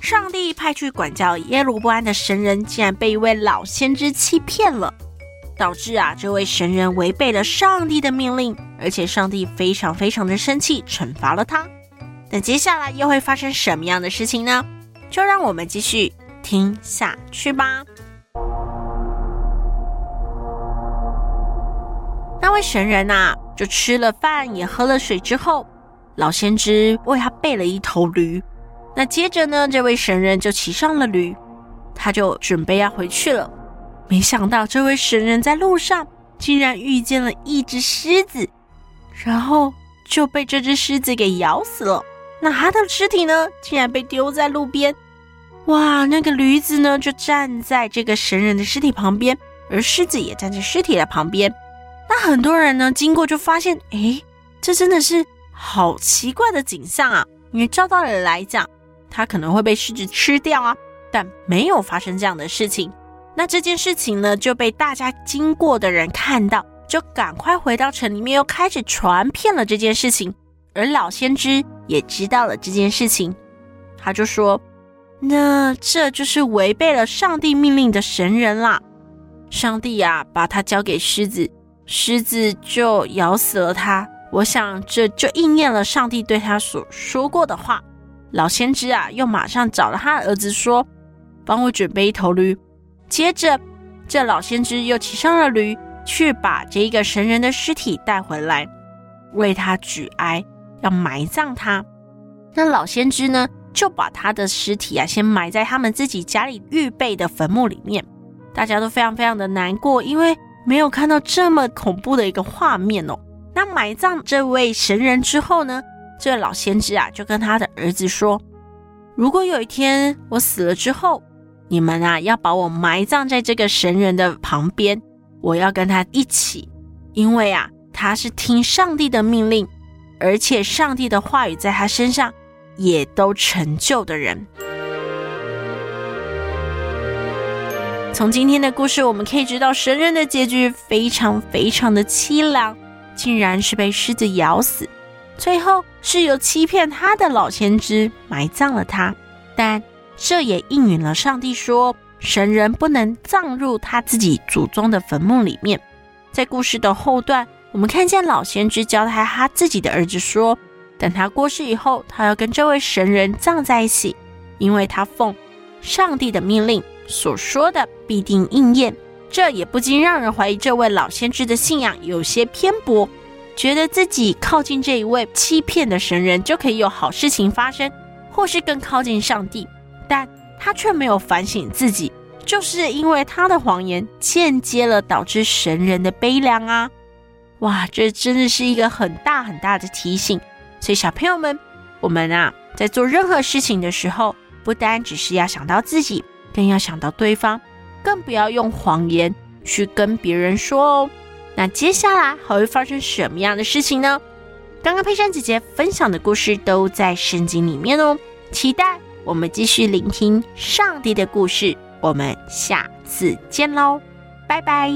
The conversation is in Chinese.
上帝派去管教耶罗波安的神人，竟然被一位老先知欺骗了，导致啊这位神人违背了上帝的命令，而且上帝非常非常的生气，惩罚了他。那接下来又会发生什么样的事情呢？就让我们继续听下去吧。那位神人呐，就吃了饭，也喝了水之后，老先知为他备了一头驴。那接着呢，这位神人就骑上了驴，他就准备要回去了。没想到这位神人在路上竟然遇见了一只狮子，然后就被这只狮子给咬死了。那他的尸体呢，竟然被丢在路边。哇，那个驴子呢，就站在这个神人的尸体旁边，而狮子也站在尸体的旁边。那很多人呢，经过就发现，诶，这真的是好奇怪的景象啊！因为照道理来讲，他可能会被狮子吃掉啊，但没有发生这样的事情。那这件事情呢，就被大家经过的人看到，就赶快回到城里面，又开始传遍了这件事情。而老先知也知道了这件事情，他就说：“那这就是违背了上帝命令的神人啦！上帝啊，把他交给狮子，狮子就咬死了他。我想这就应验了上帝对他所说过的话。”老先知啊，又马上找了他的儿子说：“帮我准备一头驴。”接着，这老先知又骑上了驴，去把这一个神人的尸体带回来，为他举哀，要埋葬他。那老先知呢，就把他的尸体啊，先埋在他们自己家里预备的坟墓里面。大家都非常非常的难过，因为没有看到这么恐怖的一个画面哦。那埋葬这位神人之后呢，这老先知啊，就跟他的儿子说：“如果有一天我死了之后，你们啊要把我埋葬在这个神人的旁边，我要跟他一起，因为啊他是听上帝的命令，而且上帝的话语在他身上也都成就的人。”从今天的故事，我们可以知道神人的结局非常非常的凄凉，竟然是被狮子咬死。最后是由欺骗他的老先知埋葬了他，但这也应允了上帝说，神人不能葬入他自己祖宗的坟墓里面。在故事的后段，我们看见老先知交代他自己的儿子说，等他过世以后，他要跟这位神人葬在一起，因为他奉上帝的命令所说的必定应验。这也不禁让人怀疑这位老先知的信仰有些偏颇。觉得自己靠近这一位欺骗的神人，就可以有好事情发生，或是更靠近上帝，但他却没有反省自己，就是因为他的谎言间接了导致神人的悲凉啊！哇，这真的是一个很大很大的提醒。所以小朋友们，我们啊，在做任何事情的时候，不单只是要想到自己，更要想到对方，更不要用谎言去跟别人说哦。那接下来还会发生什么样的事情呢？刚刚佩珊姐姐分享的故事都在圣经里面哦。期待我们继续聆听上帝的故事。我们下次见喽。拜拜